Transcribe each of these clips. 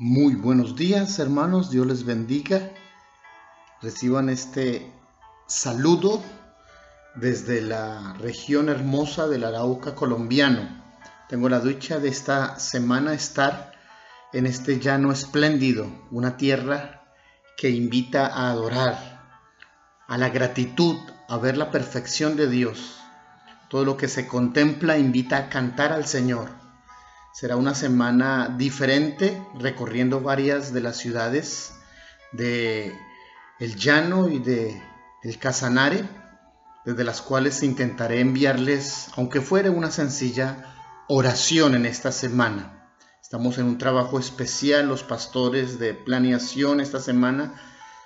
Muy buenos días hermanos, Dios les bendiga. Reciban este saludo desde la región hermosa del Arauca colombiano. Tengo la dicha de esta semana estar en este llano espléndido, una tierra que invita a adorar, a la gratitud, a ver la perfección de Dios. Todo lo que se contempla invita a cantar al Señor Será una semana diferente recorriendo varias de las ciudades de El Llano y de El Casanare, desde las cuales intentaré enviarles, aunque fuera una sencilla oración en esta semana. Estamos en un trabajo especial, los pastores de planeación esta semana,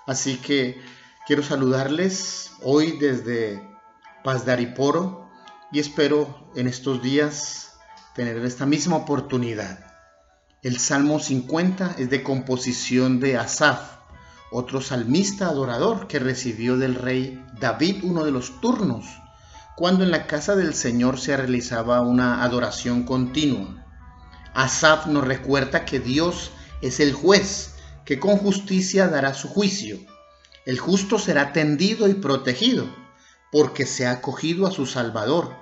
así que quiero saludarles hoy desde Paz de Ariporo y espero en estos días tener esta misma oportunidad. El Salmo 50 es de composición de Asaf, otro salmista adorador que recibió del rey David uno de los turnos, cuando en la casa del Señor se realizaba una adoración continua. Asaf nos recuerda que Dios es el juez, que con justicia dará su juicio. El justo será tendido y protegido, porque se ha acogido a su Salvador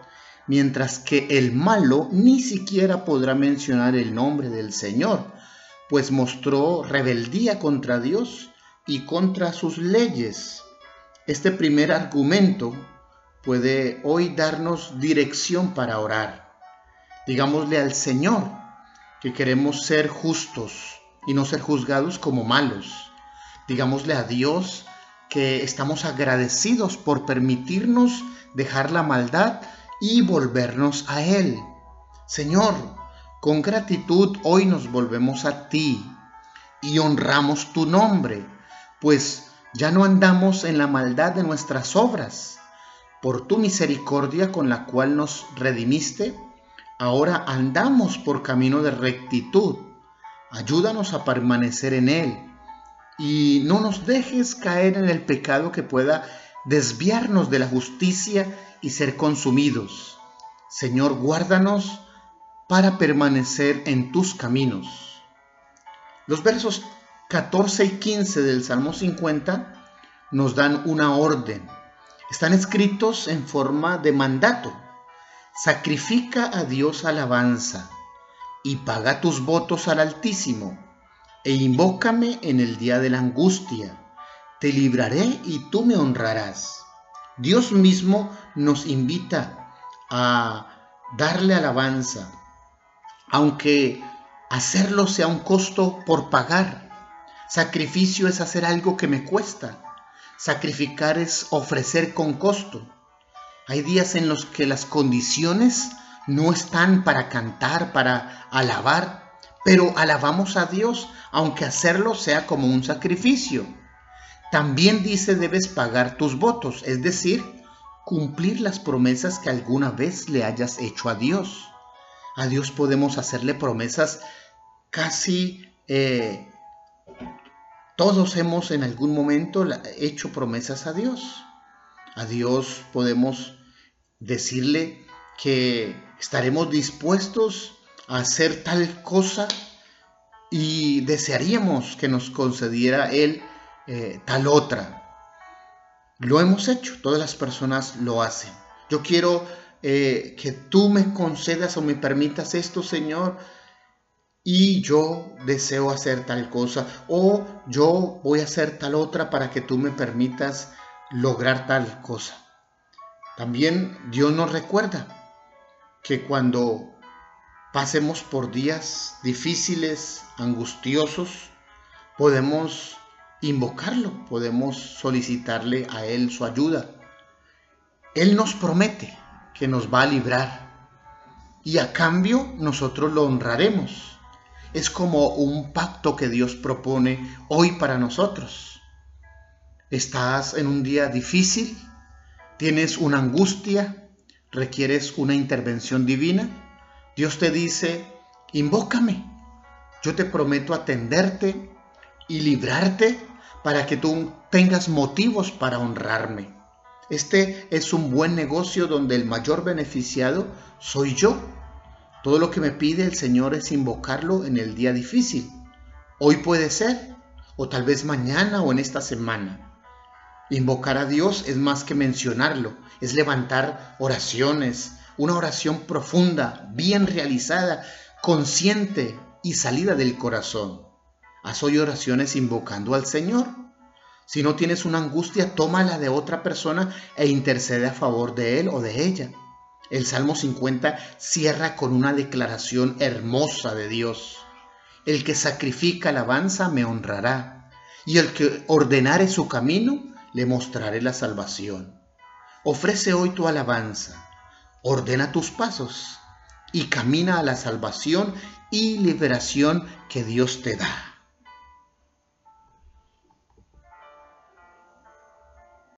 mientras que el malo ni siquiera podrá mencionar el nombre del Señor, pues mostró rebeldía contra Dios y contra sus leyes. Este primer argumento puede hoy darnos dirección para orar. Digámosle al Señor que queremos ser justos y no ser juzgados como malos. Digámosle a Dios que estamos agradecidos por permitirnos dejar la maldad y volvernos a Él. Señor, con gratitud hoy nos volvemos a ti y honramos tu nombre, pues ya no andamos en la maldad de nuestras obras. Por tu misericordia con la cual nos redimiste, ahora andamos por camino de rectitud. Ayúdanos a permanecer en él y no nos dejes caer en el pecado que pueda desviarnos de la justicia y ser consumidos. Señor, guárdanos para permanecer en tus caminos. Los versos 14 y 15 del Salmo 50 nos dan una orden. Están escritos en forma de mandato. Sacrifica a Dios alabanza y paga tus votos al Altísimo e invócame en el día de la angustia. Te libraré y tú me honrarás. Dios mismo nos invita a darle alabanza, aunque hacerlo sea un costo por pagar. Sacrificio es hacer algo que me cuesta. Sacrificar es ofrecer con costo. Hay días en los que las condiciones no están para cantar, para alabar, pero alabamos a Dios, aunque hacerlo sea como un sacrificio. También dice debes pagar tus votos, es decir, cumplir las promesas que alguna vez le hayas hecho a Dios. A Dios podemos hacerle promesas casi... Eh, todos hemos en algún momento hecho promesas a Dios. A Dios podemos decirle que estaremos dispuestos a hacer tal cosa y desearíamos que nos concediera Él eh, tal otra. Lo hemos hecho, todas las personas lo hacen. Yo quiero eh, que tú me concedas o me permitas esto, Señor, y yo deseo hacer tal cosa, o yo voy a hacer tal otra para que tú me permitas lograr tal cosa. También Dios nos recuerda que cuando pasemos por días difíciles, angustiosos, podemos invocarlo, podemos solicitarle a Él su ayuda. Él nos promete que nos va a librar y a cambio nosotros lo honraremos. Es como un pacto que Dios propone hoy para nosotros. Estás en un día difícil, tienes una angustia, requieres una intervención divina. Dios te dice, invócame, yo te prometo atenderte y librarte para que tú tengas motivos para honrarme. Este es un buen negocio donde el mayor beneficiado soy yo. Todo lo que me pide el Señor es invocarlo en el día difícil. Hoy puede ser, o tal vez mañana o en esta semana. Invocar a Dios es más que mencionarlo, es levantar oraciones, una oración profunda, bien realizada, consciente y salida del corazón. Haz hoy oraciones invocando al Señor. Si no tienes una angustia, tómala de otra persona e intercede a favor de él o de ella. El Salmo 50 cierra con una declaración hermosa de Dios. El que sacrifica alabanza me honrará, y el que ordenare su camino, le mostraré la salvación. Ofrece hoy tu alabanza, ordena tus pasos y camina a la salvación y liberación que Dios te da.